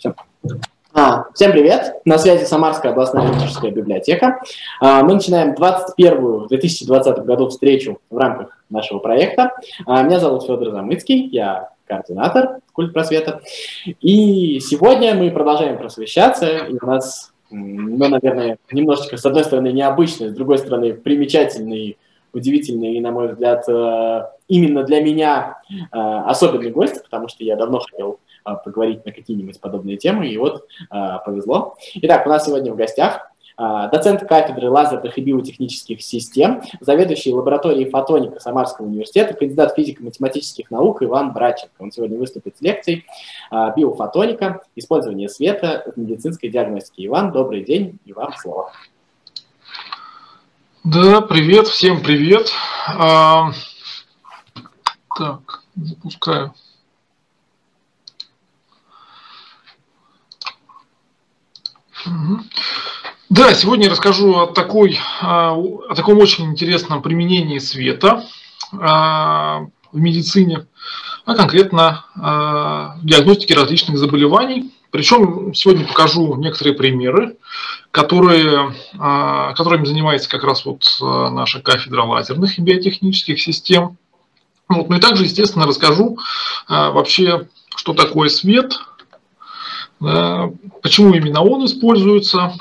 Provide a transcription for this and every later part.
Все. А, всем привет! На связи Самарская областная юридическая библиотека. А, мы начинаем 21-ю в 2020 году встречу в рамках нашего проекта. А, меня зовут Федор Замыцкий, я координатор культ просвета. И сегодня мы продолжаем просвещаться, и у нас, ну, наверное, немножечко, с одной стороны, необычный, с другой стороны, примечательный удивительный и, на мой взгляд, э, именно для меня э, особенный гость, потому что я давно хотел поговорить на какие-нибудь подобные темы, и вот повезло. Итак, у нас сегодня в гостях доцент кафедры лазерных и биотехнических систем, заведующий лабораторией фотоника Самарского университета, кандидат физико-математических наук Иван Браченко. Он сегодня выступит с лекцией «Биофотоника. Использование света в медицинской диагностике». Иван, добрый день, и вам слово. Да, привет, всем привет. А, так, запускаю. Да, сегодня я расскажу о, такой, а, о таком очень интересном применении света а, в медицине, а конкретно а, в диагностике различных заболеваний. Причем сегодня покажу некоторые примеры, которые, которыми занимается как раз вот наша кафедра лазерных и биотехнических систем. Вот. Ну и также, естественно, расскажу вообще, что такое свет, почему именно он используется,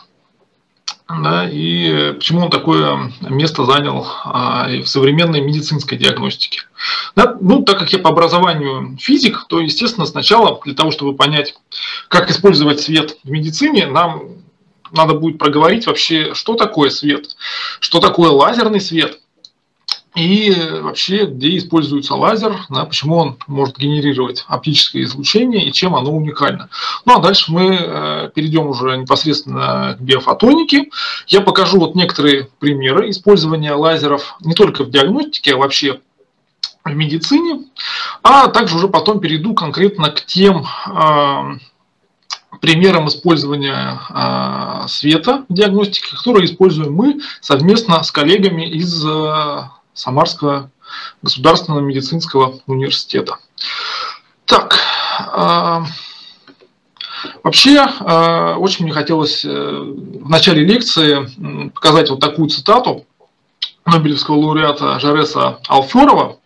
да, и почему он такое место занял а, в современной медицинской диагностике. Да, ну, так как я по образованию физик, то, естественно, сначала для того, чтобы понять, как использовать свет в медицине, нам надо будет проговорить вообще, что такое свет, что такое лазерный свет – и вообще, где используется лазер, да, почему он может генерировать оптическое излучение и чем оно уникально. Ну а дальше мы э, перейдем уже непосредственно к биофотонике. Я покажу вот некоторые примеры использования лазеров не только в диагностике, а вообще в медицине, а также уже потом перейду конкретно к тем э, примерам использования э, света в диагностике, которые используем мы совместно с коллегами из э, Самарского государственного медицинского университета. Так, э, вообще э, очень мне хотелось э, в начале лекции показать вот такую цитату Нобелевского лауреата Жареса Алферова.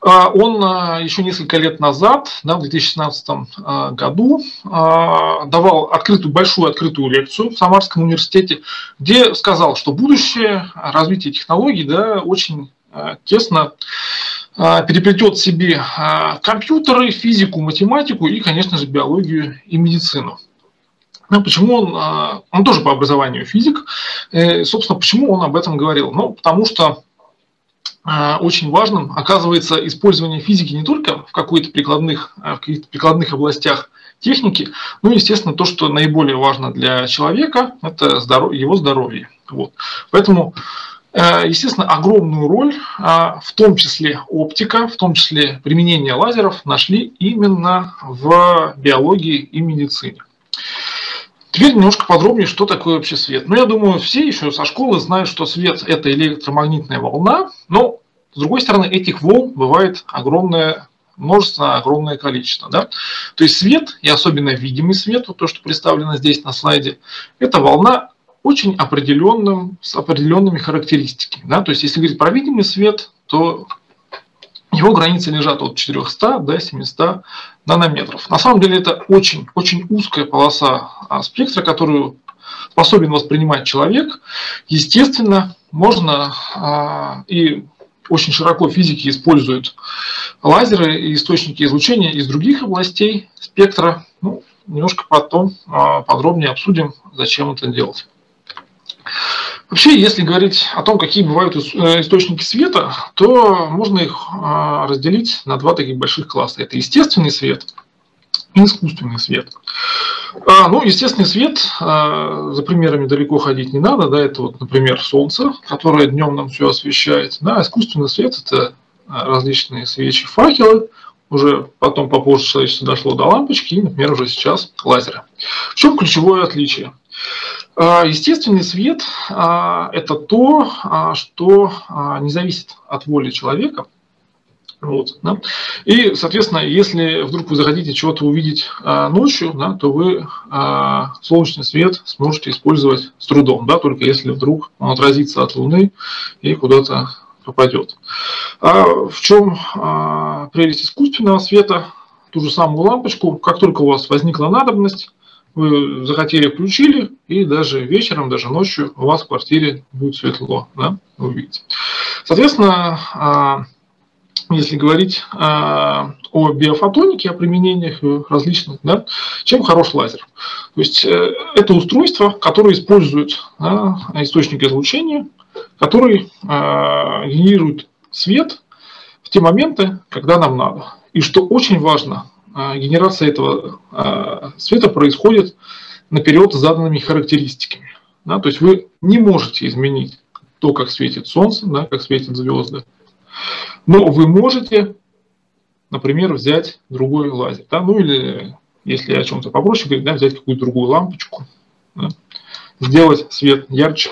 Он еще несколько лет назад, да, в 2016 году, давал открытую, большую открытую лекцию в Самарском университете, где сказал, что будущее развития технологий да, очень тесно переплетет в себе компьютеры, физику, математику и, конечно же, биологию и медицину. Ну, почему он, он тоже по образованию физик, э, собственно, почему он об этом говорил? Ну, потому что а, очень важным оказывается использование физики не только в, какой-то прикладных, а, в каких-то прикладных областях техники, ну, естественно, то, что наиболее важно для человека, это здоров... его здоровье. Вот. Поэтому, э, естественно, огромную роль, в том числе оптика, в том числе применение лазеров, нашли именно в биологии и медицине. Теперь немножко подробнее, что такое вообще свет. Ну, я думаю, все еще со школы знают, что свет – это электромагнитная волна, но, с другой стороны, этих волн бывает огромное множество, огромное количество. Да? То есть свет, и особенно видимый свет, вот то, что представлено здесь на слайде, это волна очень определенным, с определенными характеристиками. Да? То есть, если говорить про видимый свет, то его границы лежат от 400 до 700 нанометров. На самом деле это очень, очень узкая полоса а, спектра, которую способен воспринимать человек. Естественно, можно а, и очень широко физики используют лазеры и источники излучения из других областей спектра. Ну, немножко потом а, подробнее обсудим, зачем это делать. Вообще, если говорить о том, какие бывают э, источники света, то можно их а, разделить на два таких больших класса. Это естественный свет и искусственный свет. А, ну, естественный свет, а, за примерами далеко ходить не надо, да, это вот, например, солнце, которое днем нам все освещает. Да, искусственный свет – это различные свечи, факелы, уже потом попозже человечество дошло до лампочки и, например, уже сейчас лазеры. В чем ключевое отличие? А, естественный свет а, – это то, а, что не зависит от воли человека. Вот, да. И, соответственно, если вдруг вы захотите чего-то увидеть ночью, да, то вы солнечный свет сможете использовать с трудом, да, только если вдруг он отразится от Луны и куда-то попадет. А в чем прелесть искусственного света? Ту же самую лампочку, как только у вас возникла надобность, вы захотели, включили, и даже вечером, даже ночью у вас в квартире будет светло, да, вы увидите. Соответственно, а, если говорить а, о биофотонике, о применениях различных, да, чем хорош лазер? То есть э, это устройство, которое использует да, источник излучения, который а, генерирует свет в те моменты, когда нам надо. И что очень важно, генерация этого а, света происходит наперед заданными характеристиками. Да, то есть вы не можете изменить то, как светит Солнце, да, как светят звезды, но вы можете, например, взять другой лазер. Да? Ну или, если о чем-то попроще говорить, да, взять какую-то другую лампочку, да? сделать свет ярче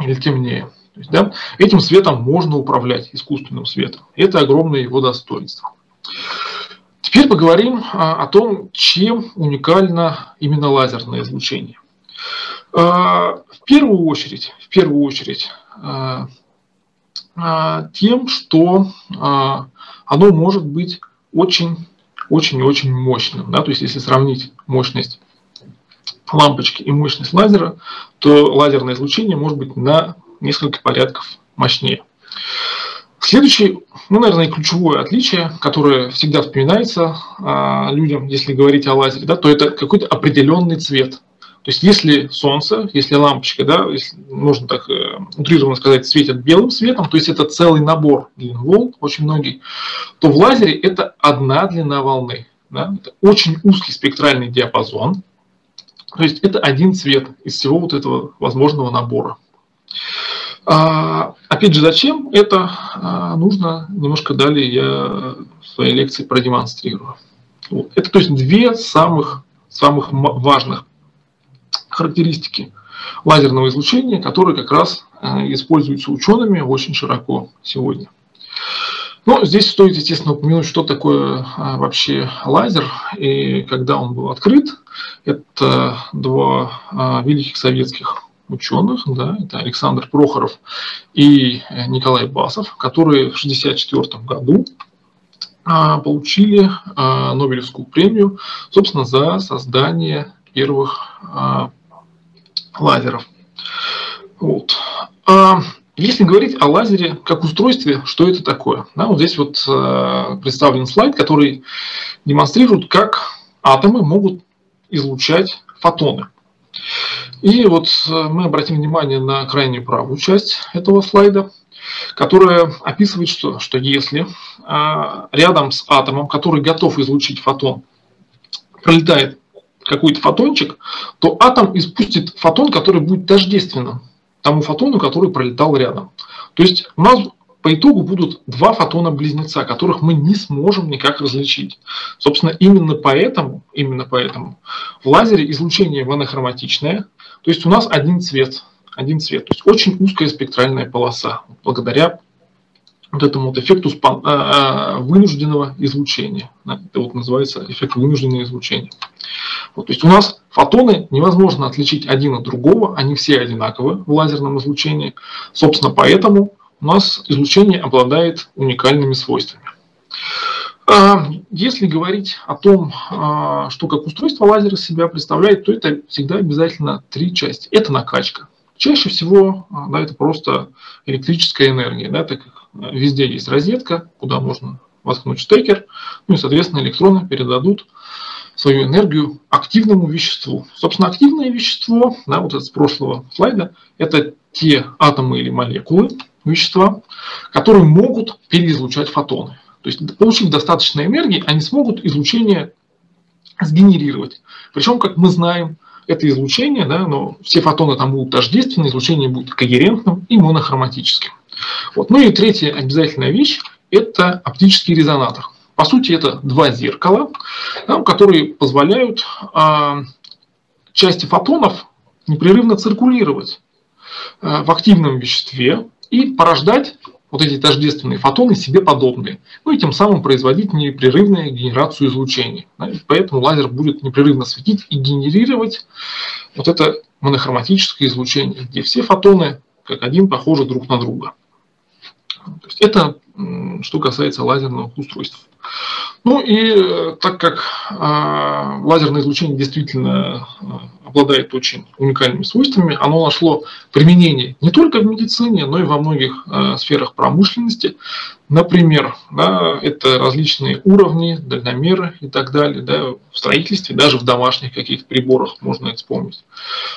или темнее. То есть, да, этим светом можно управлять искусственным светом. Это огромное его достоинство. Теперь поговорим а, о том, чем уникально именно лазерное излучение. А, в первую очередь, в первую очередь а, тем, что оно может быть очень очень и очень мощным. Да? То есть, если сравнить мощность лампочки и мощность лазера, то лазерное излучение может быть на несколько порядков мощнее. Следующее, ну, наверное, ключевое отличие, которое всегда вспоминается а, людям, если говорить о лазере, да, то это какой-то определенный цвет. То есть если солнце, если лампочка, да, если можно так э, утрированно сказать, светит белым светом, то есть это целый набор длин волн, очень многие, то в лазере это одна длина волны. Да, это очень узкий спектральный диапазон. То есть это один цвет из всего вот этого возможного набора. А, опять же, зачем это а, нужно, немножко далее я в своей лекции продемонстрирую. Это то есть две самых, самых важных характеристики лазерного излучения, которые как раз э, используются учеными очень широко сегодня. Но здесь стоит, естественно, упомянуть, что такое вообще лазер и когда он был открыт. Это два великих советских ученых, да, это Александр Прохоров и Николай Басов, которые в 1964 году получили Нобелевскую премию, собственно, за создание первых лазеров. Вот. А если говорить о лазере как устройстве, что это такое? Да, вот здесь вот э, представлен слайд, который демонстрирует, как атомы могут излучать фотоны. И вот э, мы обратим внимание на крайнюю правую часть этого слайда, которая описывает, что, что если э, рядом с атомом, который готов излучить фотон, пролетает какой-то фотончик, то атом испустит фотон, который будет тождественным тому фотону, который пролетал рядом. То есть у нас по итогу будут два фотона-близнеца, которых мы не сможем никак различить. Собственно, именно поэтому, именно поэтому в лазере излучение монохроматичное, то есть у нас один цвет, один цвет, то есть очень узкая спектральная полоса, благодаря вот этому вот эффекту а, а, вынужденного излучения. Это вот называется эффект вынужденного излучения. Вот, то есть у нас фотоны невозможно отличить один от другого, они все одинаковы в лазерном излучении. Собственно, поэтому у нас излучение обладает уникальными свойствами. А, если говорить о том, что как устройство лазера себя представляет, то это всегда обязательно три части. Это накачка. Чаще всего да, это просто электрическая энергия, да, так как везде есть розетка, куда можно воткнуть штекер, ну и, соответственно, электроны передадут свою энергию активному веществу. Собственно, активное вещество, да, вот это с прошлого слайда, это те атомы или молекулы вещества, которые могут переизлучать фотоны. То есть, получив достаточно энергии, они смогут излучение сгенерировать. Причем, как мы знаем, это излучение, да, но все фотоны там будут тождественны, излучение будет когерентным и монохроматическим. Вот. Ну и третья обязательная вещь – это оптический резонатор. По сути, это два зеркала, да, которые позволяют а, части фотонов непрерывно циркулировать а, в активном веществе и порождать вот эти тождественные фотоны себе подобные, ну и тем самым производить непрерывную генерацию излучения. Поэтому лазер будет непрерывно светить и генерировать вот это монохроматическое излучение, где все фотоны как один похожи друг на друга. То есть это что касается лазерных устройств. Ну и э, так как э, лазерное излучение действительно э, обладает очень уникальными свойствами, оно нашло применение не только в медицине, но и во многих э, сферах промышленности. Например, да, это различные уровни, дальномеры и так далее, да, в строительстве, даже в домашних каких-то приборах можно это вспомнить.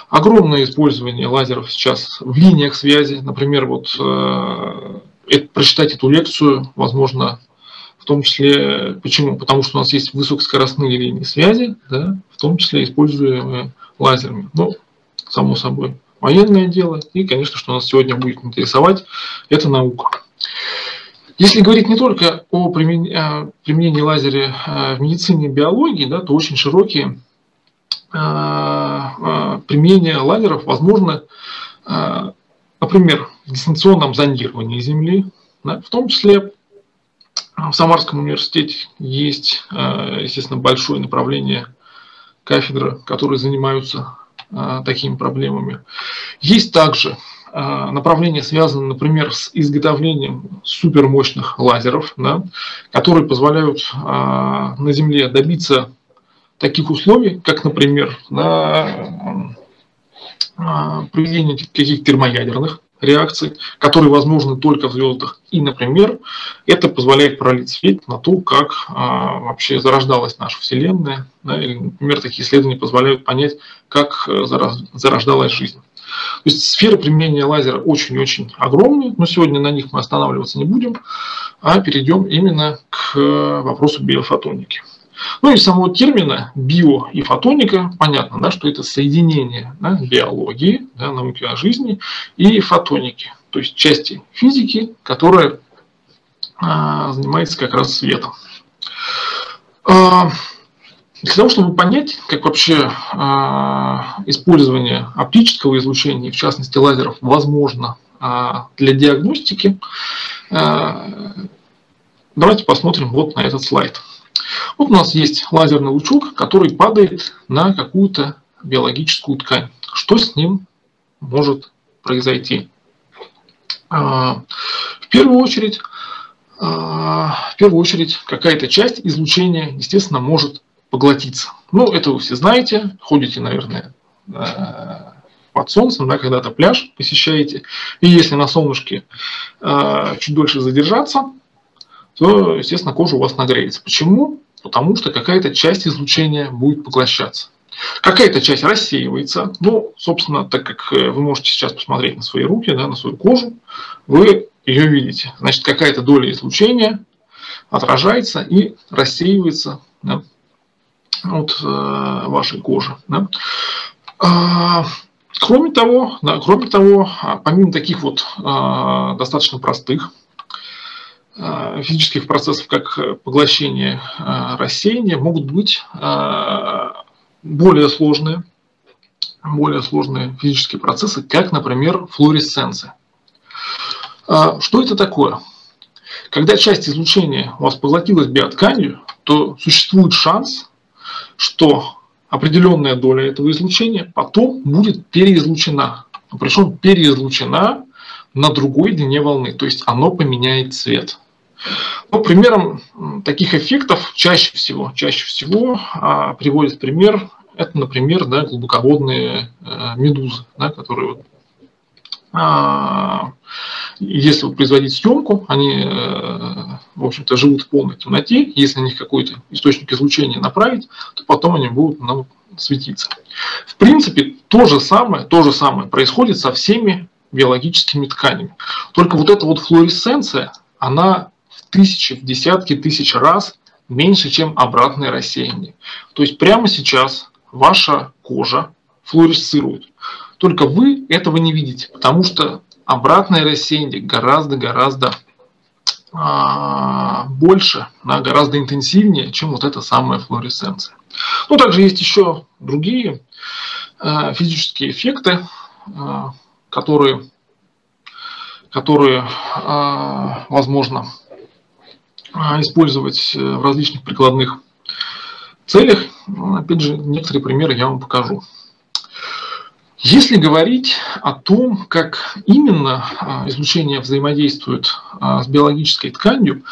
Огромное использование лазеров сейчас в линиях связи, например, вот э, это, прочитать эту лекцию, возможно, том числе, почему? Потому что у нас есть высокоскоростные линии связи, да, в том числе используемые лазерами. Ну, само собой, военное дело. И, конечно, что нас сегодня будет интересовать, это наука. Если говорить не только о применении, лазера в медицине и биологии, да, то очень широкие применения лазеров возможно, например, в дистанционном зондировании Земли, в том числе в Самарском университете есть, естественно, большое направление кафедры, которые занимаются а, такими проблемами. Есть также а, направления, связанные, например, с изготовлением супермощных лазеров, да, которые позволяют а, на Земле добиться таких условий, как, например, на проведение каких-то термоядерных реакций, которые возможны только в звездах. И, например, это позволяет пролить свет на то, как а, вообще зарождалась наша Вселенная. Да, или, например, такие исследования позволяют понять, как э, зарождалась жизнь. То есть сфера применения лазера очень-очень огромная, но сегодня на них мы останавливаться не будем, а перейдем именно к вопросу биофотоники. Ну и самого термина био и фотоника, понятно, да, что это соединение да, биологии, да, науки о жизни и фотоники, то есть части физики, которая а, занимается как раз светом. А, для того, чтобы понять, как вообще а, использование оптического излучения, в частности лазеров, возможно а, для диагностики, а, давайте посмотрим вот на этот слайд. Вот у нас есть лазерный лучок, который падает на какую-то биологическую ткань. Что с ним может произойти? А, в первую очередь, а, в первую очередь какая-то часть излучения, естественно, может поглотиться. Ну, это вы все знаете, ходите, наверное, а, под солнцем, да, когда-то пляж посещаете, и если на солнышке чуть дольше задержаться, то, естественно, кожа у вас нагреется. Почему? потому что какая-то часть излучения будет поглощаться. Какая-то часть рассеивается. Ну, собственно, так как э, вы можете сейчас посмотреть на свои руки, да, на свою кожу, вы ее видите. Значит, какая-то доля излучения отражается и рассеивается да, от э, вашей кожи. Да. А, кроме того, да, кроме того, а, помимо таких вот а, достаточно простых Э, физических процессов, как поглощение, э, рассеяние, могут быть э, более сложные, более сложные физические процессы, как, например, флуоресценция. Что это такое? Когда часть излучения у вас поглотилась биотканью, то существует шанс, что определенная доля этого излучения потом будет переизлучена. Причем переизлучена на другой длине волны, то есть оно поменяет цвет. Ну, примером таких эффектов чаще всего, чаще всего а, приводит пример, это, например, да, глубоководные а, медузы, да, которые вот, а, если производить съемку, они, а, в общем-то, живут в полной темноте. Если на них какой-то источник излучения направить, то потом они будут ну, светиться. В принципе, то же самое, то же самое происходит со всеми биологическими тканями. Только вот эта вот флуоресценция, она тысячи, в десятки тысяч раз меньше, чем обратное рассеяние. То есть прямо сейчас ваша кожа флуоресцирует. Только вы этого не видите, потому что обратное рассеяние гораздо-гораздо а, больше, да, гораздо интенсивнее, чем вот эта самая флуоресценция. Ну, также есть еще другие а, физические эффекты, а, которые которые возможно использовать в различных прикладных целях. Опять же, некоторые примеры я вам покажу. Если говорить о том, как именно а, излучение взаимодействует а, с биологической тканью,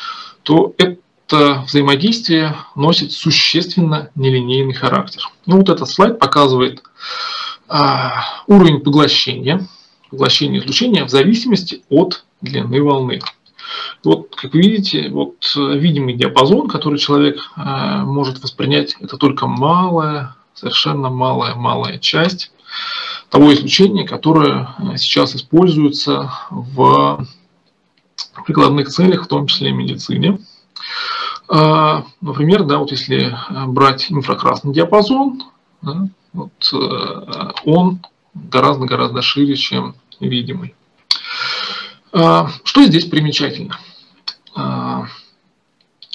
то это взаимодействие носит существенно нелинейный характер. Ну вот этот слайд показывает а, уровень поглощения, поглощения излучения в зависимости от длины волны. Вот, как видите, вот видимый диапазон, который человек может воспринять, это только малая, совершенно малая, малая часть того излучения, которое э, сейчас используется в прикладных целях, в том числе и медицине. А, например, да, вот если брать инфракрасный диапазон, да, вот, э, он гораздо-гораздо шире, чем видимый. А, что здесь примечательно? А,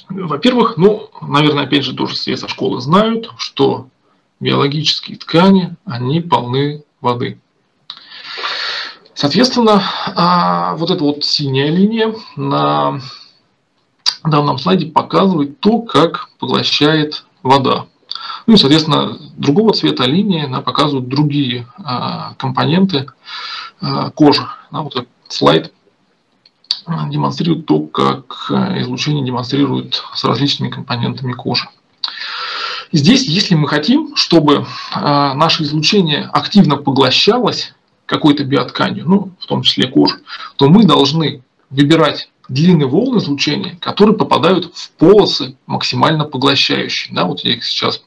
во-первых, ну, наверное, опять же, тоже все со школы знают, что биологические ткани, они полны воды. Соответственно, а, вот эта вот синяя линия на данном слайде показывает то, как поглощает вода. Ну и, соответственно, другого цвета линии она показывает другие компоненты кожи. Вот этот слайд демонстрирует то, как излучение демонстрирует с различными компонентами кожи. Здесь, если мы хотим, чтобы а, наше излучение активно поглощалось какой-то биотканью, ну, в том числе кожей, то мы должны выбирать длинные волны излучения, которые попадают в полосы максимально поглощающие. Да, вот я их сейчас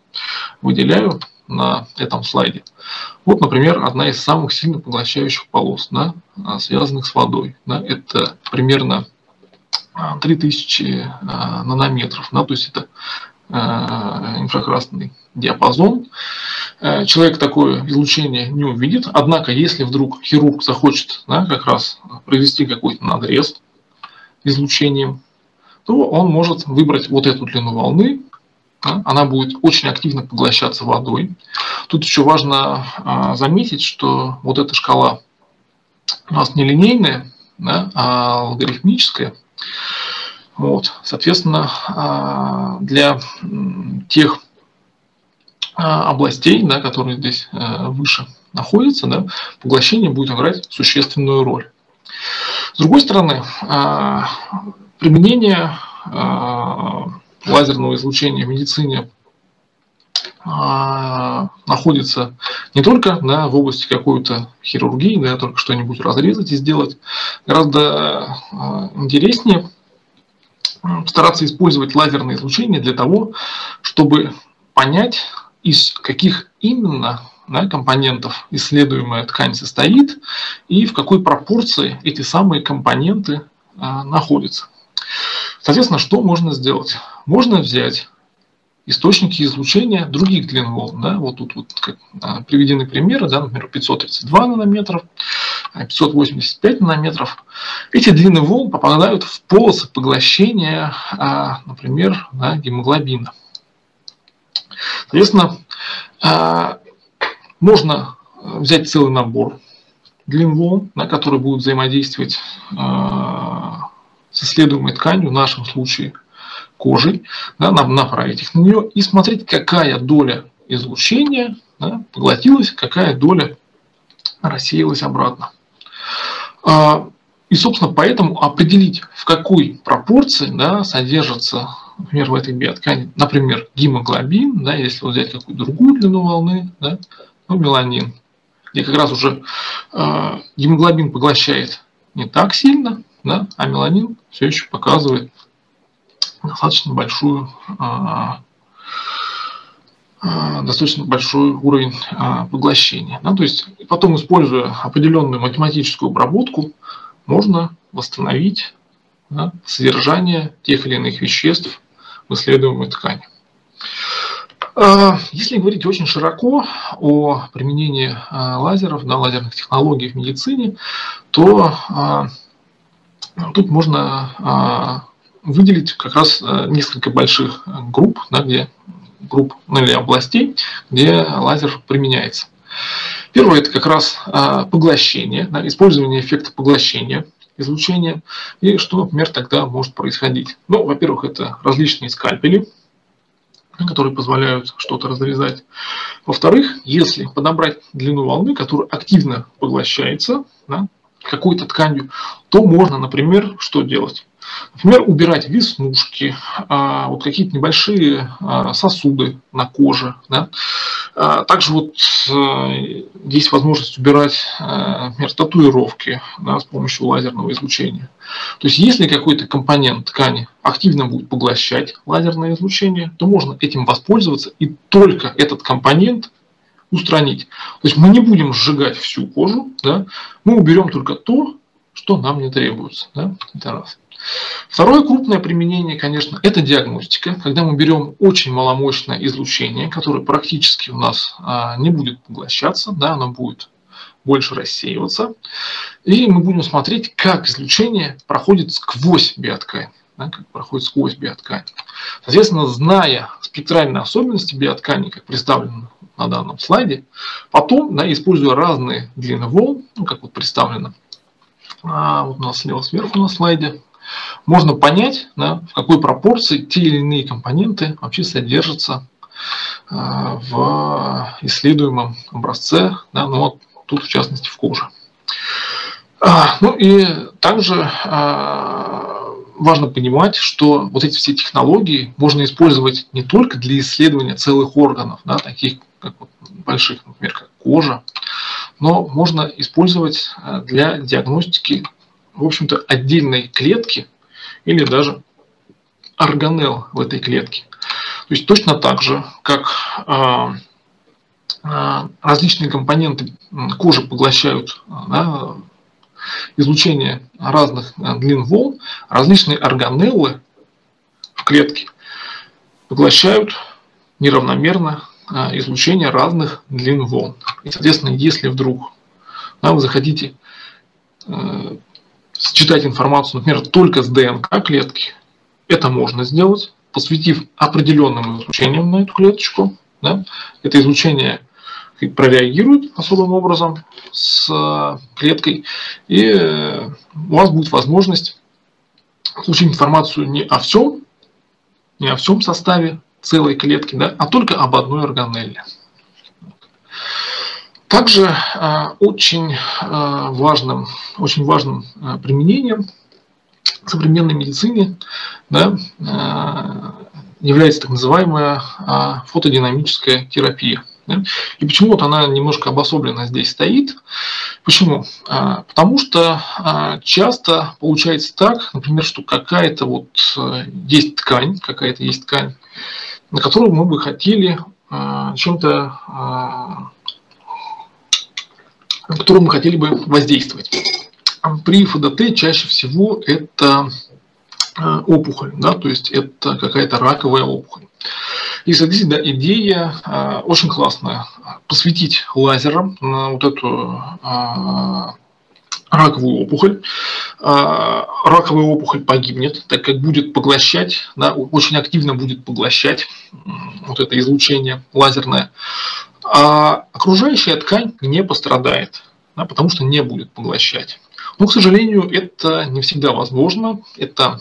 выделяю на этом слайде. Вот, например, одна из самых сильно поглощающих полос, да, а, связанных с водой. Да, это примерно 3000 а, нанометров. Да, то есть это инфракрасный диапазон. Э, человек такое излучение не увидит, однако если вдруг хирург захочет да, как раз провести какой-то надрез излучением, то он может выбрать вот эту длину волны, она будет очень активно поглощаться водой. Тут еще важно а, заметить, что вот эта шкала у нас не линейная, да, а алгоритмическая. Вот, соответственно, а, для тех а, областей, да, которые здесь э, выше находятся, да, поглощение будет играть существенную роль. С другой стороны, применение лазерного излучения в медицине находится не только да, в области какой-то хирургии, да, только что-нибудь разрезать и сделать, гораздо интереснее стараться использовать лазерное излучение для того, чтобы понять, из каких именно да, компонентов исследуемая ткань состоит и в какой пропорции эти самые компоненты а, находятся. Соответственно, что можно сделать? Можно взять источники излучения других длин волн. Да? Вот тут вот как, а, приведены примеры, да, например, 532 нанометров, 585 нанометров. Эти длины волн попадают в полосы поглощения, а, например, да, гемоглобина. Соответственно, а, можно взять целый набор длин волн, да, которые будут взаимодействовать а, с исследуемой тканью, в нашем случае кожей, да, направить их на нее и смотреть, какая доля излучения да, поглотилась, какая доля рассеялась обратно. А, и, собственно, поэтому определить, в какой пропорции да, содержится, например, в этой биоткани, например, гемоглобин, да, если вот взять какую-то другую длину волны, да, ну, меланин, где как раз уже э, гемоглобин поглощает не так сильно, да, а меланин все еще показывает достаточно большую э, достаточно большой уровень поглощения. Да, то есть потом, используя определенную математическую обработку, можно восстановить да, содержание тех или иных веществ в исследуемой ткани. Если говорить очень широко о применении лазеров, да, лазерных технологий в медицине, то тут можно выделить как раз несколько больших групп, да, где групп ну, или областей, где лазер применяется. Первое – это как раз а, поглощение, да, использование эффекта поглощения. излучения. И что, например, тогда может происходить? Ну, во-первых, это различные скальпели, которые позволяют что-то разрезать. Во-вторых, если подобрать длину волны, которая активно поглощается да, какой-то тканью, то можно, например, что делать? Например, убирать веснушки, а, вот какие-то небольшие а, сосуды на коже. Да? А, также вот э, есть возможность убирать, например, татуировки да, с помощью лазерного излучения. То есть, если какой-то компонент ткани активно будет поглощать лазерное излучение, то можно этим воспользоваться и только этот компонент устранить. То есть мы не будем сжигать всю кожу, да, мы уберем только то, что нам не требуется. Да? Это раз. Второе крупное применение, конечно, это диагностика, когда мы берем очень маломощное излучение, которое практически у нас а, не будет поглощаться, да, оно будет больше рассеиваться, и мы будем смотреть, как излучение проходит сквозь биоткань. Да, как проходит сквозь биоткань. Соответственно, зная спектральные особенности биоткани, как представлено на данном слайде, потом, используя разные длины волн, ну, как вот представлено, а, вот у нас слева сверху на слайде, можно понять, да, в какой пропорции те или иные компоненты вообще содержатся а, в исследуемом образце, да, ну вот тут в частности в коже. А, ну и также а, важно понимать, что вот эти все технологии можно использовать не только для исследования целых органов, да, таких как вот больших, например, как кожа, но можно использовать для диагностики в общем-то, отдельной клетки или даже органелл в этой клетке. То есть точно так же, как а, а, различные компоненты кожи поглощают да, излучение разных длин волн, различные органеллы в клетке поглощают неравномерно излучение разных длин волн. И, соответственно, если вдруг да, вы захотите э, считать информацию, например, только с ДНК клетки, это можно сделать, посвятив определенным излучением на эту клеточку. Да? Это излучение прореагирует особым образом с э, клеткой, и э, у вас будет возможность получить информацию не о всем, не о всем составе целой клетки, да, а только об одной органелле. Также а, очень а, важным, очень важным а, применением в современной медицине да, является так называемая фотодинамическая терапия. И почему вот она немножко обособленно здесь стоит? Почему? Потому что часто получается так, например, что какая-то вот есть ткань, какая-то есть ткань, на которую мы бы хотели чем-то на которую мы хотели бы воздействовать. При ФДТ чаще всего это э, опухоль, да, то есть это какая-то раковая опухоль. И, соответственно, идея э, очень классная. Посветить лазером на вот эту э, раковую опухоль. Раковая опухоль погибнет, так как будет поглощать, да, очень активно будет поглощать вот это излучение лазерное а окружающая ткань не пострадает, да, потому что не будет поглощать. Но, к сожалению, это не всегда возможно. Это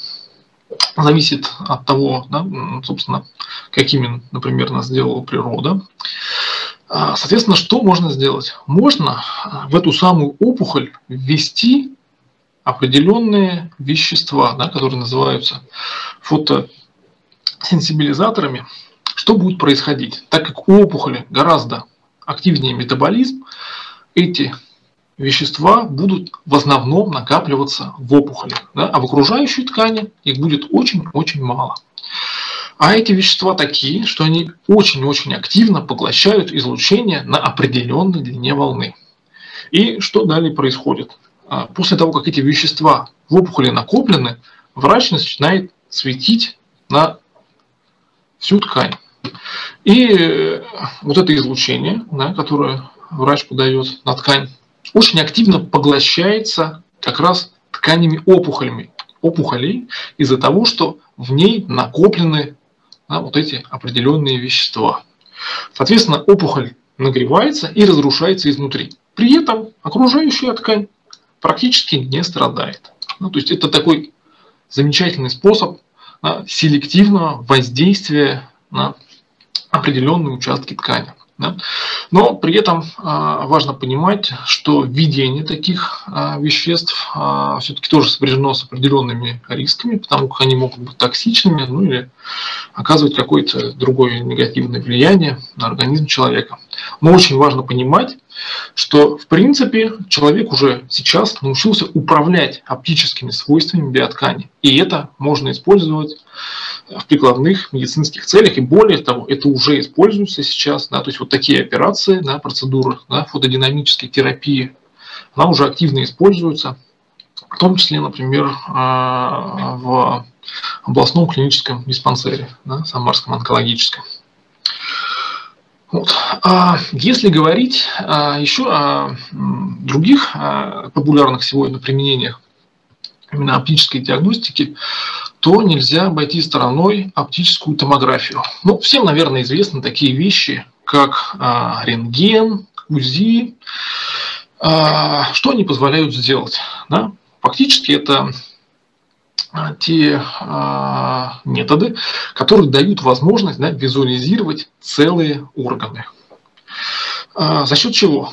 зависит от того, да, собственно, какими, например, нас сделала природа. А, соответственно, что можно сделать? Можно а, в эту самую опухоль ввести определенные вещества, да, которые называются фотосенсибилизаторами, что будет происходить? Так как у опухоли гораздо активнее метаболизм, эти вещества будут в основном накапливаться в опухоли, да, а в окружающей ткани их будет очень-очень мало. А эти вещества такие, что они очень-очень активно поглощают излучение на определенной длине волны. И что далее происходит? А, после того, как эти вещества в опухоли накоплены, врач начинает светить на всю ткань. И э, вот это излучение, да, которое врач подает на ткань, очень активно поглощается как раз тканями опухолями, опухолей из-за того, что в ней накоплены да, вот эти определенные вещества. Соответственно, опухоль нагревается и разрушается изнутри. При этом окружающая ткань практически не страдает. Ну, то есть это такой замечательный способ да, селективного воздействия на определенные участки ткани. Да? Но при этом а, важно понимать, что введение таких а, веществ а, все-таки тоже сопряжено с определенными рисками, потому как они могут быть токсичными, ну или оказывать какое-то другое негативное влияние на организм человека. Но очень важно понимать, что в принципе человек уже сейчас научился управлять оптическими свойствами биоткани. И это можно использовать в прикладных медицинских целях. И более того, это уже используется сейчас. Да, то есть вот такие операции, да, процедуры да, фотодинамической терапии, она уже активно используется. В том числе, например, а, в областном клиническом диспансере, да, Самарском онкологическом. Вот. А если говорить а, еще о других а, популярных сегодня применениях именно оптической диагностики, то нельзя обойти стороной оптическую томографию. Ну, всем, наверное, известны такие вещи, как а, рентген, УЗИ. А, что они позволяют сделать? Да? Фактически это а, те методы, которые дают возможность да, визуализировать целые органы. За счет чего?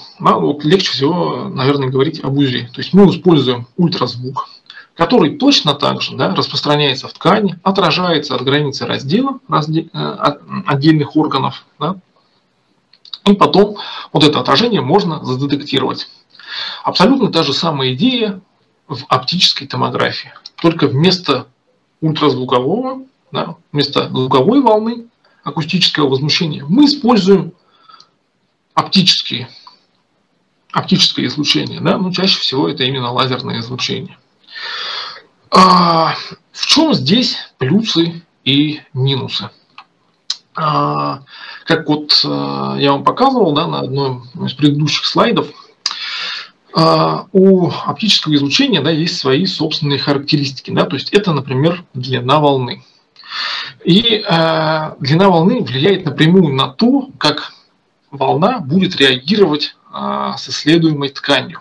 Легче всего, наверное, говорить об УЗИ. То есть мы используем ультразвук, который точно так же да, распространяется в ткани, отражается от границы раздела разде, э, отдельных органов. Да, и потом вот это отражение можно задетектировать. Абсолютно та же самая идея в оптической томографии. Только вместо ультразвукового, да, вместо звуковой волны акустического возмущения мы используем оптические, оптическое излучение. Да? Ну, чаще всего это именно лазерное излучение. А, в чем здесь плюсы и минусы? А, как вот а, я вам показывал да, на одном из предыдущих слайдов, а, у оптического излучения да, есть свои собственные характеристики. Да, то есть это, например, длина волны. И э, длина волны влияет напрямую на то, как волна будет реагировать э, с исследуемой тканью.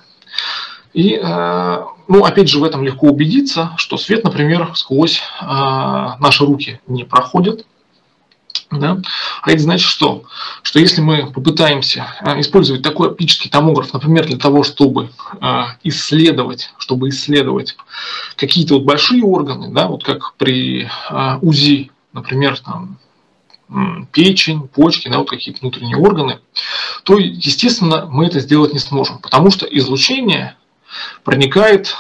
И, э, ну, опять же, в этом легко убедиться, что свет, например, сквозь э, наши руки не проходит, да? А это значит что? Что если мы попытаемся а, использовать такой оптический томограф, например, для того, чтобы а, исследовать, чтобы исследовать какие-то вот большие органы, да, вот как при УЗИ, например, там, печень, почки, да, вот какие-то внутренние органы, то, естественно, мы это сделать не сможем, потому что излучение проникает,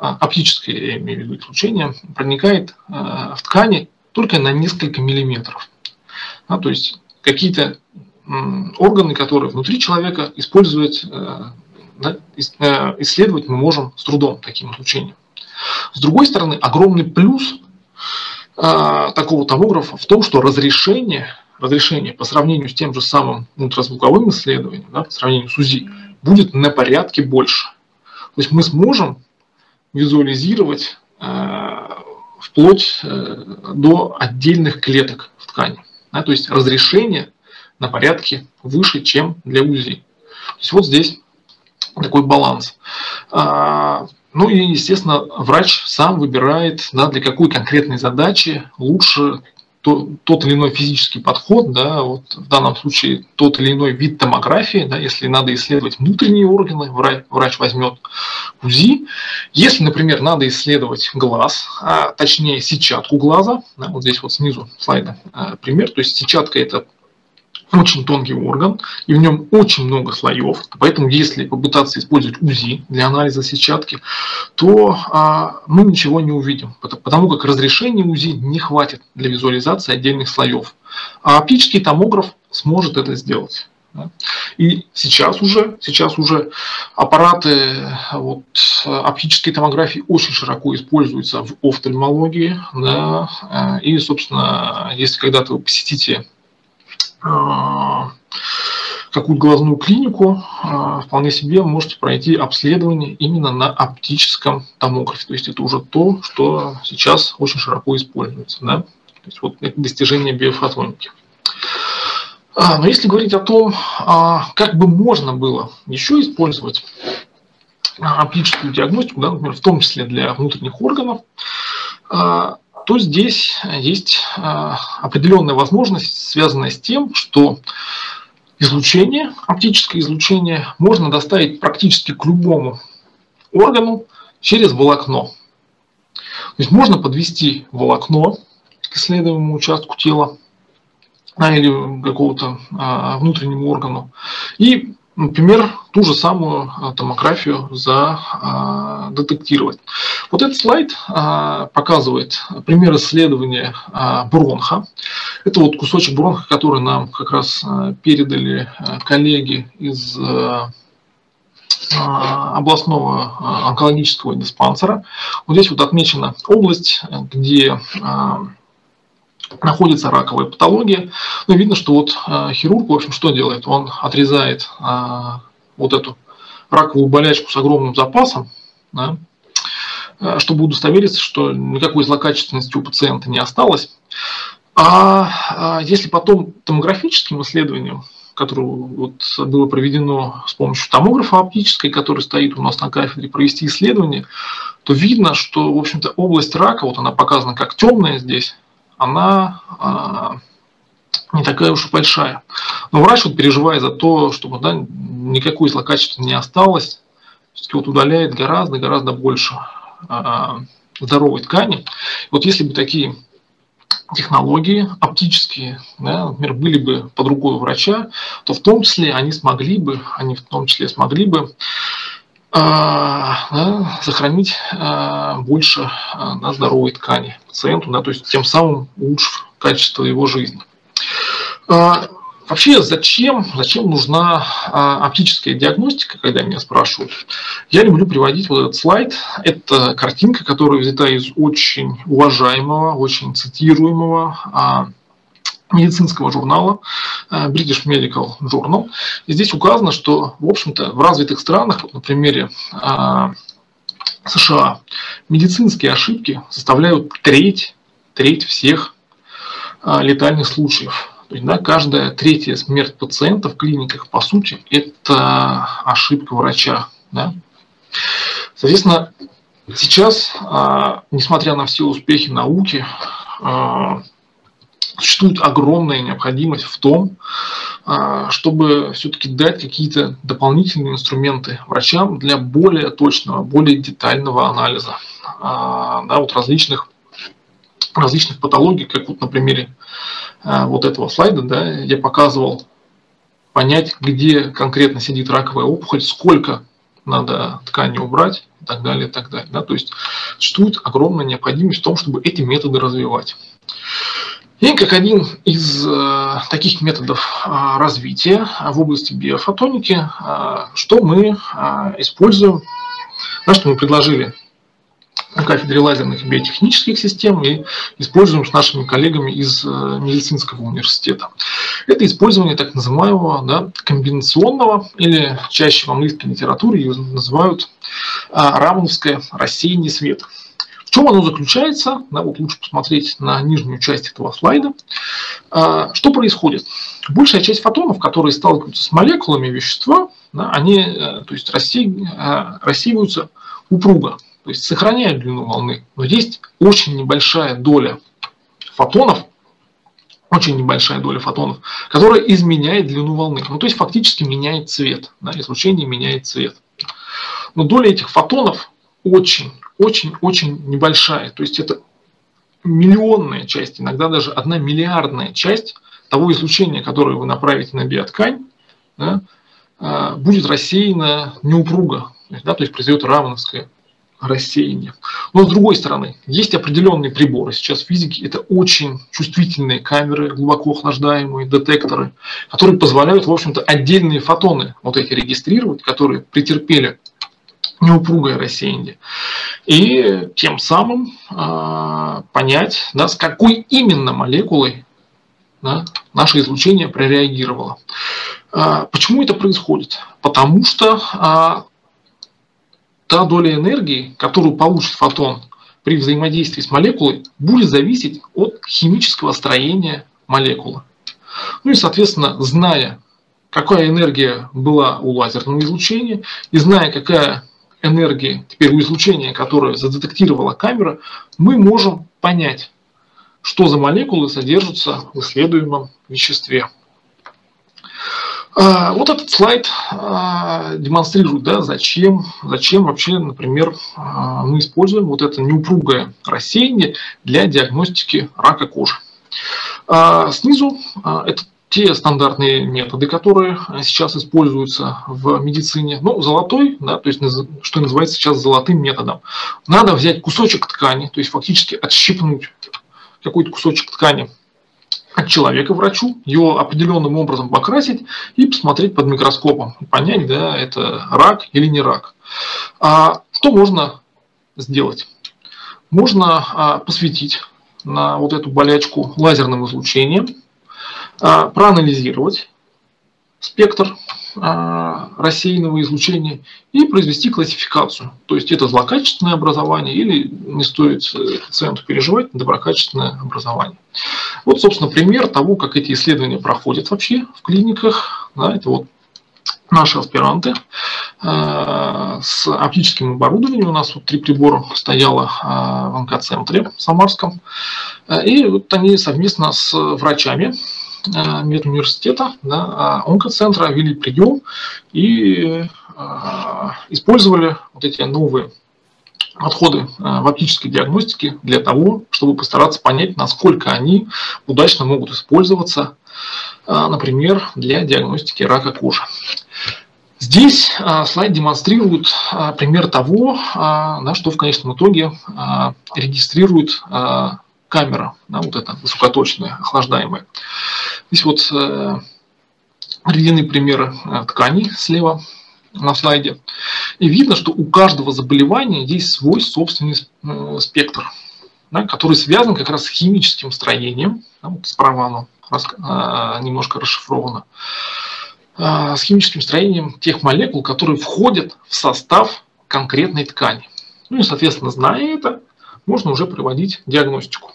оптическое, я имею в виду излучение, проникает в ткани только на несколько миллиметров. Да, то есть какие-то органы, которые внутри человека использовать, э, да, э, исследовать мы можем с трудом таким излучением. С другой стороны, огромный плюс э, такого томографа в том, что разрешение, разрешение по сравнению с тем же самым ультразвуковым исследованием, да, по сравнению с УЗИ, будет на порядке больше. То есть мы сможем визуализировать э, вплоть э, до отдельных клеток в ткани. То есть разрешение на порядке выше, чем для УЗИ. То есть вот здесь такой баланс. А, ну и, естественно, врач сам выбирает, да, для какой конкретной задачи лучше то, тот или иной физический подход, да, вот в данном случае тот или иной вид томографии, да, если надо исследовать внутренние органы, врач, врач возьмет УЗИ. Если, например, надо исследовать глаз, а точнее сетчатку глаза, да, вот здесь вот снизу слайда а, пример, то есть сетчатка это очень тонкий орган, и в нем очень много слоев. Поэтому, если попытаться использовать УЗИ для анализа сетчатки, то а, мы ничего не увидим, потому как разрешение УЗИ не хватит для визуализации отдельных слоев. А оптический томограф сможет это сделать. И сейчас уже, сейчас уже аппараты вот, оптической томографии очень широко используются в офтальмологии. Да, и, собственно, если когда-то вы посетите какую-то глазную клинику, а, вполне себе можете пройти обследование именно на оптическом томографе. То есть это уже то, что сейчас очень широко используется. Да? То есть вот это достижение биофотоники. А, но если говорить о том, как бы можно было еще использовать оптическую диагностику, да, например, в том числе для внутренних органов, то здесь есть определенная возможность, связанная с тем, что излучение, оптическое излучение, можно доставить практически к любому органу через волокно. То есть можно подвести волокно к исследуемому участку тела а, или какого-то а, внутреннему органу и например, ту же самую а, томографию задетектировать. Вот этот слайд показывает пример исследования бронха. Это вот кусочек бронха, который нам как раз передали коллеги из областного онкологического диспансера. Вот здесь вот отмечена область, где находится раковая патология. Ну, видно, что вот э, хирург, в общем, что делает? Он отрезает э, вот эту раковую болячку с огромным запасом, да, э, чтобы удостовериться, что никакой злокачественности у пациента не осталось. А, а если потом томографическим исследованием, которое вот было проведено с помощью томографа оптической, который стоит у нас на кафедре, провести исследование, то видно, что, в общем-то, область рака, вот она показана как темная здесь, она а, не такая уж и большая. Но врач, вот, переживая за то, чтобы да, никакой злокачества не осталось, все-таки вот удаляет гораздо-гораздо больше а, здоровой ткани. Вот если бы такие технологии оптические, да, например, были бы под рукой врача, то в том числе они смогли бы, они в том числе смогли бы сохранить а, больше а, да, здоровой ткани пациенту, да, то есть тем самым улучшив качество его жизни. Вообще, зачем, зачем нужна оптическая диагностика, когда меня спрашивают? Я люблю приводить вот этот слайд. Это картинка, которая взята из очень уважаемого, очень цитируемого медицинского журнала э, British Medical Journal. И здесь указано, что, в общем-то, в развитых странах, вот на примере э, США, медицинские ошибки составляют треть, треть всех э, летальных случаев. То есть, да, каждая третья смерть пациента в клиниках, по сути, это ошибка врача. Да? Соответственно, сейчас, несмотря на все успехи науки, существует огромная необходимость в том, а, чтобы все-таки дать какие-то дополнительные инструменты врачам для более точного, более детального анализа а, да, вот различных, различных патологий, как вот на примере а, вот этого слайда да, я показывал, понять, где конкретно сидит раковая опухоль, сколько надо ткани убрать и так далее, и так далее. Да? То есть существует огромная необходимость в том, чтобы эти методы развивать. И как один из э, таких методов э, развития в области биофотоники, э, что мы э, используем, да, что мы предложили на кафедре лазерных биотехнических систем и используем с нашими коллегами из э, медицинского университета. Это использование так называемого да, комбинационного, или чаще в английской литературе его называют а, рамановское рассеяние света. Чем оно заключается? Да, вот лучше посмотреть на нижнюю часть этого слайда. А, что происходит? Большая часть фотонов, которые сталкиваются с молекулами вещества, да, они э, то есть, э, рассеиваются упруго, то есть сохраняют длину волны. Но есть очень небольшая доля фотонов, очень небольшая доля фотонов, которая изменяет длину волны. Ну, то есть фактически меняет цвет. Да, излучение меняет цвет. Но доля этих фотонов очень очень-очень небольшая. То есть это миллионная часть, иногда даже одна миллиардная часть того излучения, которое вы направите на биоткань, да, а, будет рассеяна неупруго, да, то есть произойдет равновское рассеяние. Но с другой стороны, есть определенные приборы. Сейчас в физике это очень чувствительные камеры, глубоко охлаждаемые детекторы, которые позволяют, в общем-то, отдельные фотоны вот эти регистрировать, которые претерпели неупругое рассеяние. И тем самым э, понять, да, с какой именно молекулой да, наше излучение прореагировало. Э, почему это происходит? Потому что э, та доля энергии, которую получит фотон при взаимодействии с молекулой, будет зависеть от химического строения молекулы. Ну и, соответственно, зная, какая энергия была у лазерного излучения, и зная, какая энергии, теперь у излучения, которое задетектировала камера, мы можем понять, что за молекулы содержатся в исследуемом веществе. А, вот этот слайд а, демонстрирует, да, зачем, зачем вообще, например, а, мы используем вот это неупругое рассеяние для диагностики рака кожи. Снизу это те стандартные методы, которые сейчас используются в медицине. Ну, золотой, да, то есть, что называется сейчас золотым методом. Надо взять кусочек ткани, то есть фактически отщипнуть какой-то кусочек ткани от человека врачу, его определенным образом покрасить и посмотреть под микроскопом, понять, да, это рак или не рак. А что можно сделать? Можно а, посветить на вот эту болячку лазерным излучением, проанализировать спектр а, рассеянного излучения и произвести классификацию. То есть это злокачественное образование или не стоит э, пациенту переживать доброкачественное образование. Вот, собственно, пример того, как эти исследования проходят вообще в клиниках. Да, это вот наши аспиранты э, с оптическим оборудованием. У нас вот три прибора стояло э, в онкоцентре Самарском. И вот они совместно с врачами медуниверситета, да, а онкоцентра вели прием и э, использовали вот эти новые отходы э, в оптической диагностике для того, чтобы постараться понять, насколько они удачно могут использоваться, например, для диагностики рака кожи. Здесь слайд демонстрирует пример того, на что в конечном итоге регистрирует камера, да, вот эта высокоточная, охлаждаемая. Здесь вот э, приведены примеры э, тканей слева на слайде. И видно, что у каждого заболевания есть свой собственный э, спектр, да, который связан как раз с химическим строением. Да, вот справа оно рас, э, немножко расшифровано. Э, с химическим строением тех молекул, которые входят в состав конкретной ткани. Ну и, соответственно, зная это, можно уже проводить диагностику.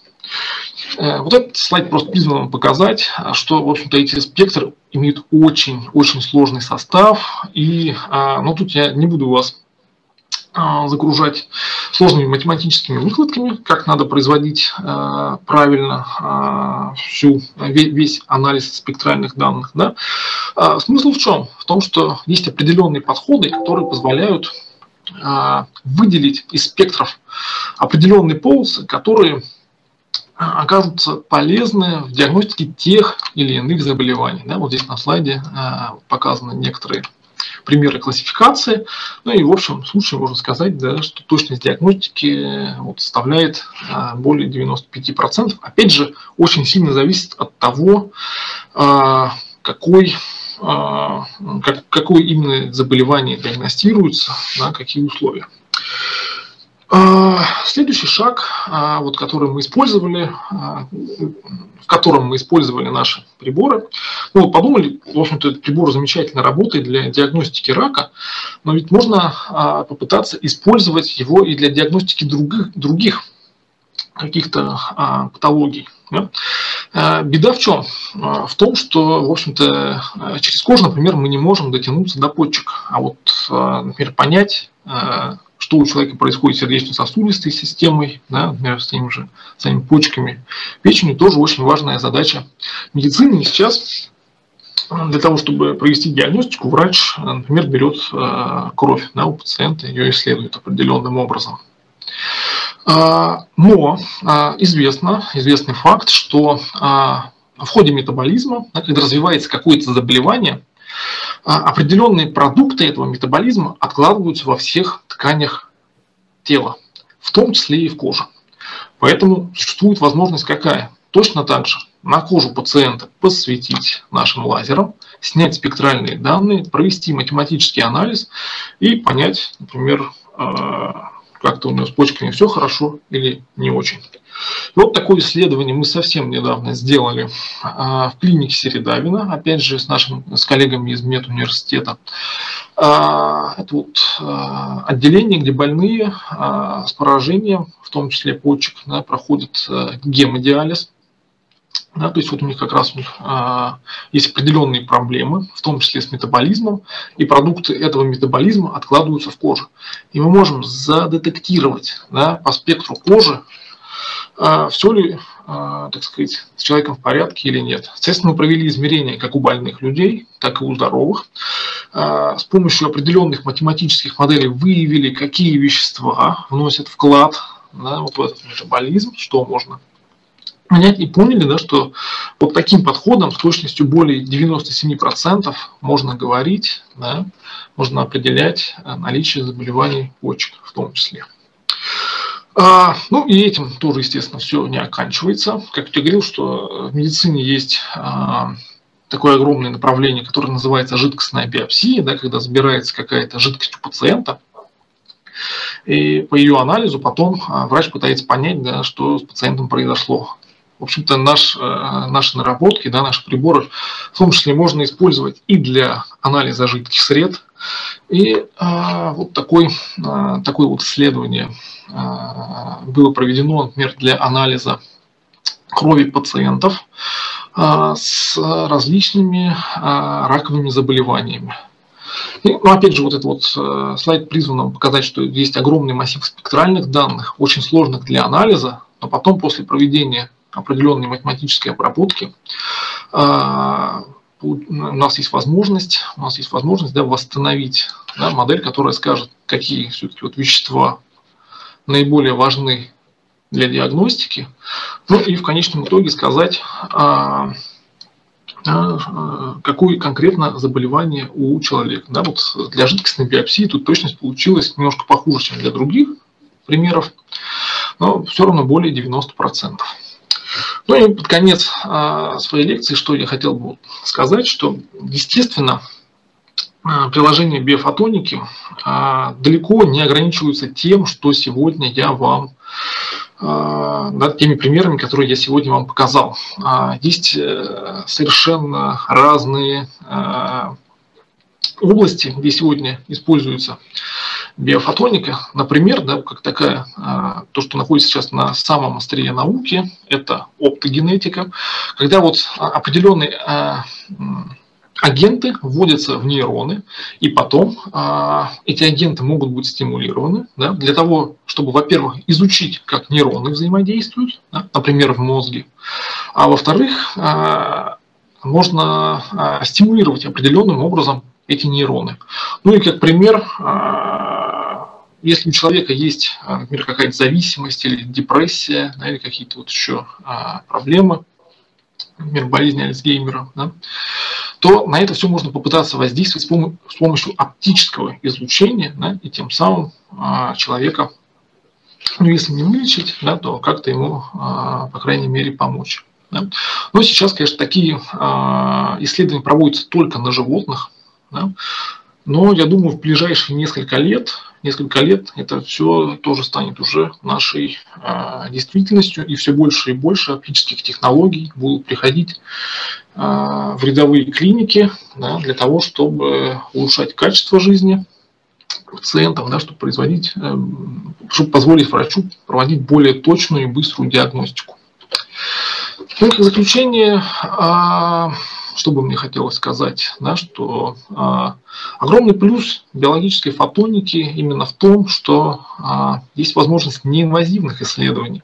Э, вот этот слайд просто призван вам показать, что, в общем-то, эти спектры имеют очень-очень сложный состав. И, а, ну, тут я не буду вас а, загружать сложными математическими выкладками, как надо производить а, правильно всю, весь анализ спектральных данных. Да? Смысл в чем? В том, что есть определенные подходы, которые позволяют выделить из спектров определенные полосы, которые окажутся полезны в диагностике тех или иных заболеваний. Да, вот здесь на слайде а, показаны некоторые примеры классификации. Ну и в общем случае можно сказать, да, что точность диагностики вот, составляет а, более 95%. Опять же, очень сильно зависит от того, а, какой как, какое именно заболевание диагностируется, да, какие условия. А, следующий шаг, а, вот, который мы использовали, а, в котором мы использовали наши приборы. Ну, подумали, в общем-то, этот прибор замечательно работает для диагностики рака, но ведь можно попытаться использовать его и для диагностики других, других каких-то патологий. Да? Беда в чем? В том, что, в общем-то, через кожу, например, мы не можем дотянуться до почек. А вот, например, понять, что у человека происходит с сердечно-сосудистой системой, да, например, с теми же самими почками, печенью, тоже очень важная задача медицины. И сейчас для того, чтобы провести диагностику, врач, например, берет э, кровь да, у пациента, ее исследует определенным образом. А, но а, известно, известный факт, что а, в ходе метаболизма, когда развивается какое-то заболевание, определенные продукты этого метаболизма откладываются во всех тканях тела, в том числе и в коже. Поэтому существует возможность какая? Точно так же на кожу пациента посветить нашим лазером, снять спектральные данные, провести математический анализ и понять, например, э, как-то у него с почками все хорошо или не очень. И вот такое исследование мы совсем недавно сделали а, в клинике Середавина, опять же с нашим с коллегами из медуниверситета. А, это вот а, отделение, где больные с поражением, в том числе почек, да, проходят гемодиализ. Да, то есть вот у них как раз а, есть определенные проблемы, в том числе с метаболизмом, и продукты этого метаболизма откладываются в коже. И мы можем задетектировать да, по спектру кожи, все ли, а, так сказать, с человеком в порядке или нет. Соответственно, мы провели измерения как у больных людей, так и у здоровых. А, с помощью определенных математических моделей выявили, какие вещества вносят вклад да, вот в этот метаболизм, что можно понять и поняли, да, что вот таким подходом с точностью более 97% можно говорить, да, можно определять наличие заболеваний почек в том числе. А, ну и этим тоже, естественно, все не оканчивается. Как я говорил, что в медицине есть а, такое огромное направление, которое называется жидкостная биопсия, да, когда забирается какая-то жидкость у пациента, и по ее анализу потом а, врач пытается понять, да, что с пациентом произошло. В общем-то, наш, э, наши наработки, да, наши приборы, в том числе можно использовать и для анализа жидких сред. И а, вот такой, а, такое вот исследование а, было проведено, например, для анализа крови пациентов а, с различными а, раковыми заболеваниями. И, ну, опять же, вот этот вот э, слайд призван показать, что есть огромный массив спектральных данных, очень сложных для анализа, но потом после проведения определенной математической обработки, а, у нас есть возможность, у нас есть возможность да, восстановить да, модель, которая скажет, какие все-таки вот вещества наиболее важны для диагностики, ну и в конечном итоге сказать, а, а, какое конкретно заболевание у человека. Да, вот для жидкостной биопсии тут точность получилась немножко похуже, чем для других примеров, но все равно более 90%. Ну и под конец а, своей лекции, что я хотел бы сказать, что, естественно, а, приложения биофотоники а, далеко не ограничиваются тем, что сегодня я вам да, теми примерами, которые я сегодня вам показал. Есть э, совершенно разные области, где сегодня используются биофотоника, например, да, как такая, а, то, что находится сейчас на самом острие науки, это оптогенетика, когда вот определенные а, агенты вводятся в нейроны, и потом а, эти агенты могут быть стимулированы да, для того, чтобы, во-первых, изучить, как нейроны взаимодействуют, да, например, в мозге, а во-вторых, можно стимулировать определенным образом эти нейроны. Ну и как пример, если у человека есть, а, например, какая-то зависимость или депрессия, да, или какие-то вот еще а, проблемы, например, болезнь Альцгеймера, да, то на это все можно попытаться воздействовать с помощью оптического излучения, да, и тем самым а, человека, ну, если не вылечить, да, то как-то ему, по крайней мере, помочь. Да. Но сейчас, конечно, такие исследования проводятся только на животных, да, но я думаю, в ближайшие несколько лет несколько лет это все тоже станет уже нашей э, действительностью, и все больше и больше оптических технологий будут приходить э, в рядовые клиники да, для того, чтобы улучшать качество жизни пациентов, да, чтобы производить, э, чтобы позволить врачу проводить более точную и быструю диагностику. Ну, в заключение, э, что бы мне хотелось сказать, да, что а, огромный плюс биологической фотоники именно в том, что а, есть возможность неинвазивных исследований.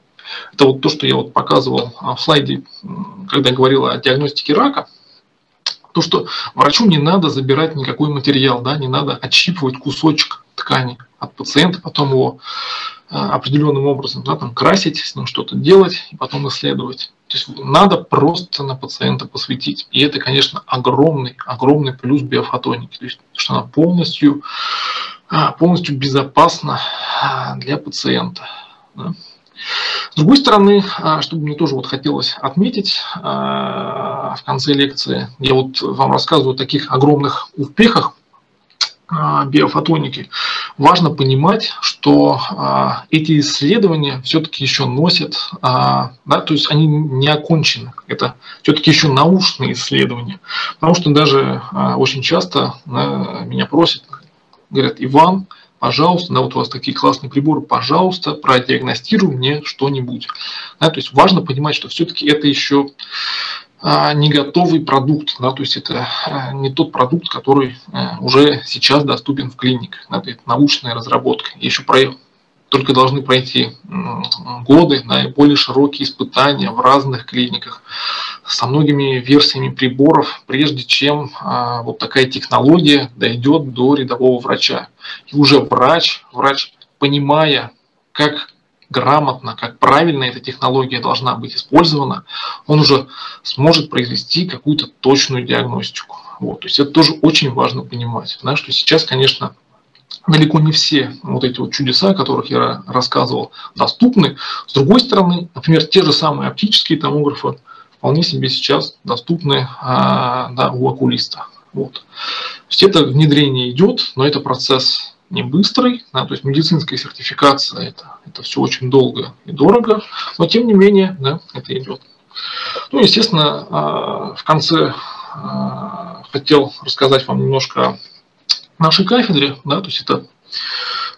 Это вот то, что я вот показывал а, в слайде, когда говорил о диагностике рака. То, что врачу не надо забирать никакой материал, да, не надо отщипывать кусочек ткани от пациента, потом его а, определенным образом да, там, красить, с ним что-то делать и потом исследовать. То есть надо просто на пациента посвятить. И это, конечно, огромный, огромный плюс биофотоники. То есть, что она полностью, а, полностью безопасна а, для пациента. Да. С другой стороны, а, что мне тоже вот хотелось отметить в конце лекции, я вот вам рассказываю о таких огромных успехах биофотоники, важно понимать, что а, эти исследования все-таки еще носят, а, да, то есть они не окончены. Это все-таки еще научные исследования. Потому что даже очень часто меня просят, говорят, Иван, пожалуйста, да, вот у вас такие классные приборы, пожалуйста, продиагностируй мне что-нибудь. Да, то есть важно понимать, что все-таки это еще а, не готовый продукт, да, то есть это а, не тот продукт, который а, уже сейчас доступен в клиниках, да, это научная разработка. Еще про, только должны пройти годы, да, широкие испытания в разных клиниках со многими версиями приборов, прежде чем а, вот такая технология дойдет до рядового врача. И уже врач, врач, понимая, как грамотно, как правильно эта технология должна быть использована, он уже сможет произвести какую-то точную диагностику. Вот. То есть это тоже очень важно понимать, да, что сейчас, конечно, далеко не все вот эти вот чудеса, о которых я рассказывал, доступны. С другой стороны, например, те же самые оптические томографы вполне себе сейчас доступны а, да, у окулиста. Вот. То есть это внедрение идет, но это процесс не быстрый, да, то есть медицинская сертификация это, это все очень долго и дорого, но тем не менее да, это идет. Ну, естественно, а, в конце а, хотел рассказать вам немножко о нашей кафедре, да, то есть это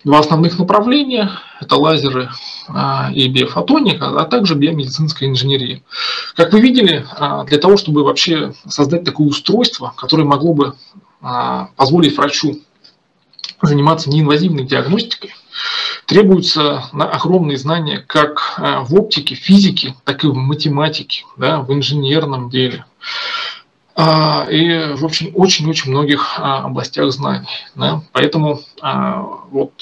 два основных направления, это лазеры а, и биофотоника, а также биомедицинская инженерия. Как вы видели, для того, чтобы вообще создать такое устройство, которое могло бы позволить врачу заниматься неинвазивной диагностикой, требуются огромные знания как э, в оптике, физике, так и в математике, да, в инженерном деле. А, и в общем очень-очень многих а, областях знаний. Да? Поэтому а, вот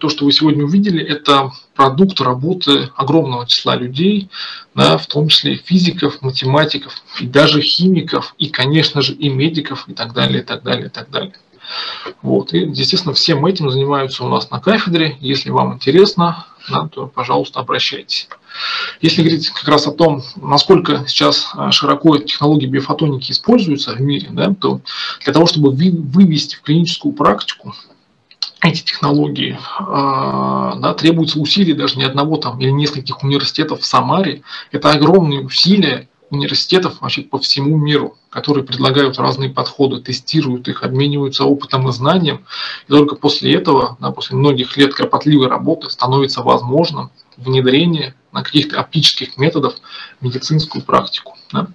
то, что вы сегодня увидели, это продукт работы огромного числа людей, да, в том числе физиков, математиков, и даже химиков, и, конечно же, и медиков, и так далее, и так далее, и так далее. Вот. И, естественно, всем этим занимаются у нас на кафедре. Если вам интересно, да, то, пожалуйста, обращайтесь. Если говорить как раз о том, насколько сейчас а, широко технологии биофотоники используются в мире, да, то для того, чтобы вывести в клиническую практику эти технологии, а, да, требуется усилий даже не одного там или нескольких университетов в Самаре. Это огромные усилия университетов вообще по всему миру, которые предлагают разные подходы, тестируют их, обмениваются опытом и знанием. И только после этого, да, после многих лет кропотливой работы, становится возможным внедрение на каких-то оптических методов в медицинскую практику. Да.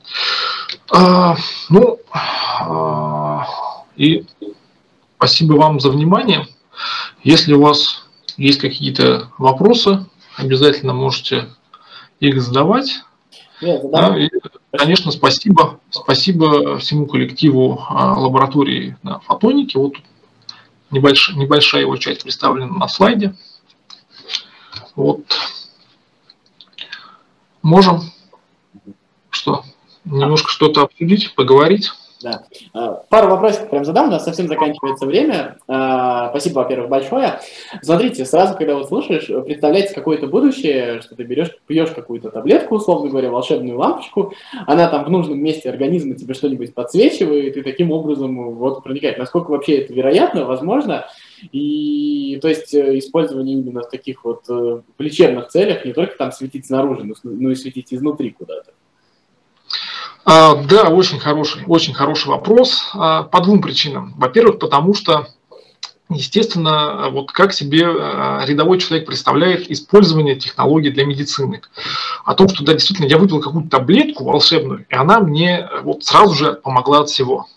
А, ну, а, и спасибо вам за внимание. Если у вас есть какие-то вопросы, обязательно можете их задавать. Нет, да, и, конечно, спасибо, спасибо всему коллективу а, лаборатории на фотонике. Вот небольшая, небольшая его часть представлена на слайде. Вот. Можем что? Немножко что-то обсудить, поговорить. Да. А, пару вопросов прям задам, у нас совсем заканчивается время. А, спасибо, во-первых, большое. Смотрите, сразу, когда вот слушаешь, представляется какое-то будущее, что ты берешь, пьешь какую-то таблетку, условно говоря, волшебную лампочку, она там в нужном месте организма тебе что-нибудь подсвечивает, и таким образом вот проникает. Насколько вообще это вероятно, возможно, и то есть э, использование именно в таких вот э, в лечебных целях, не только там светить снаружи, но и светить изнутри куда-то. А, да, очень хороший, очень хороший вопрос а, по двум причинам. Во-первых, потому что естественно, вот как себе а, рядовой человек представляет использование технологий для медицины. О том, что да, действительно, я выпил какую-то таблетку волшебную, и она мне вот сразу же помогла от всего.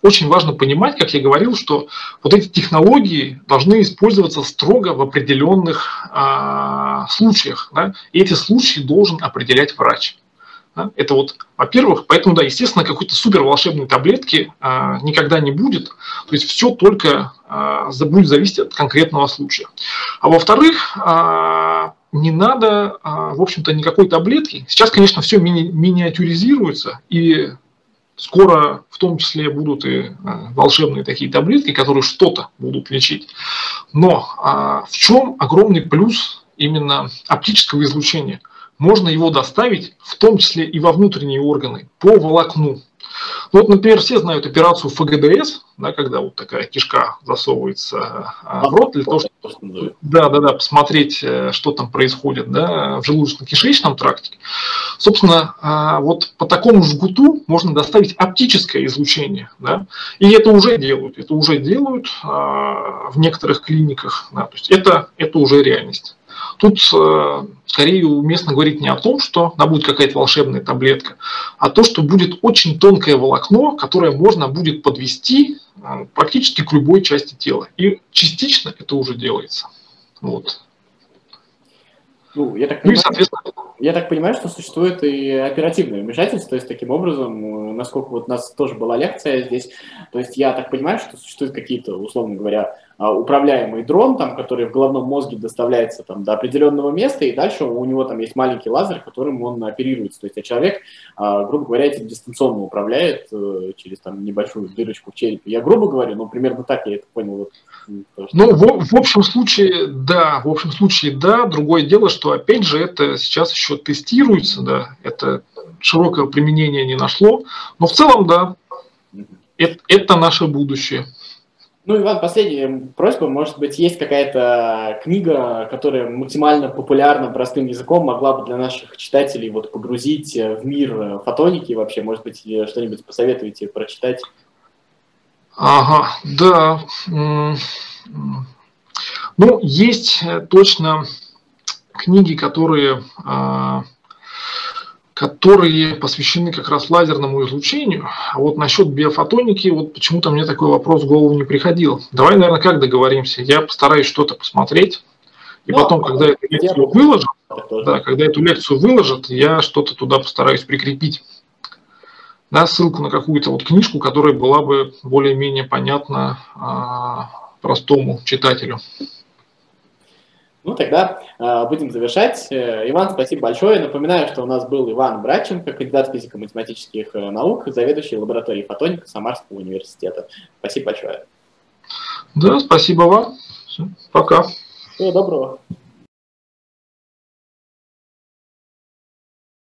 Очень важно понимать, как я говорил, что вот эти технологии должны использоваться строго в определенных а, случаях. Да? И эти случаи должен определять врач. Это вот, во-первых, поэтому, да, естественно, какой-то супер волшебной таблетки а, никогда не будет. То есть все только а, будет зависеть от конкретного случая. А во-вторых, а, не надо, а, в общем-то, никакой таблетки. Сейчас, конечно, все мини- миниатюризируется, и скоро в том числе будут и а, волшебные такие таблетки, которые что-то будут лечить. Но а, в чем огромный плюс именно оптического излучения – можно его доставить в том числе и во внутренние органы по волокну. Вот, например, все знают операцию ФГДС, да, когда вот такая кишка засовывается а, в рот для того, чтобы да, да, да, посмотреть, э, что там происходит да, в желудочно-кишечном тракте. Собственно, а, вот по такому жгуту можно доставить оптическое излучение. Да, и это уже делают. Это уже делают в некоторых клиниках. Да, то есть это, это уже реальность. Тут э, скорее уместно говорить не о том, что она будет какая-то волшебная таблетка, а то, что будет очень тонкое волокно, которое можно будет подвести э, практически к любой части тела. И частично это уже делается. Вот. Ну, я так, понимаю, ну и, соответственно... я так понимаю, что существует и оперативное вмешательство, то есть таким образом, э, насколько вот у нас тоже была лекция здесь, то есть я так понимаю, что существуют какие-то, условно говоря, управляемый дрон, там, который в головном мозге доставляется там, до определенного места, и дальше у него там есть маленький лазер, которым он оперируется. То есть а человек, а, грубо говоря, этим дистанционно управляет э, через там, небольшую дырочку в черепе. Я грубо говорю, но примерно так я это понял. Вот, ну, в, в общем случае, да, в общем случае, да. Другое дело, что, опять же, это сейчас еще тестируется, да, это широкое применение не нашло, но в целом, да, это, это наше будущее. Ну, Иван, последняя просьба. Может быть, есть какая-то книга, которая максимально популярна, простым языком, могла бы для наших читателей вот погрузить в мир фотоники вообще? Может быть, что-нибудь посоветуете прочитать? Ага, да. Ну, есть точно книги, которые а, которые посвящены как раз лазерному излучению. А вот насчет биофотоники, вот почему-то мне такой вопрос в голову не приходил. Давай, наверное, как договоримся? Я постараюсь что-то посмотреть, и ну, потом, когда эту лекцию выложат, да, когда эту лекцию выложат, я что-то туда постараюсь прикрепить. Да, ссылку на какую-то вот книжку, которая была бы более-менее понятна а, простому читателю. Ну, тогда э, будем завершать. Э, Иван, спасибо большое. Напоминаю, что у нас был Иван Браченко, кандидат физико-математических э, наук, заведующий лабораторией фотоника Самарского университета. Спасибо большое. Да, спасибо вам. Все, пока. Всего доброго.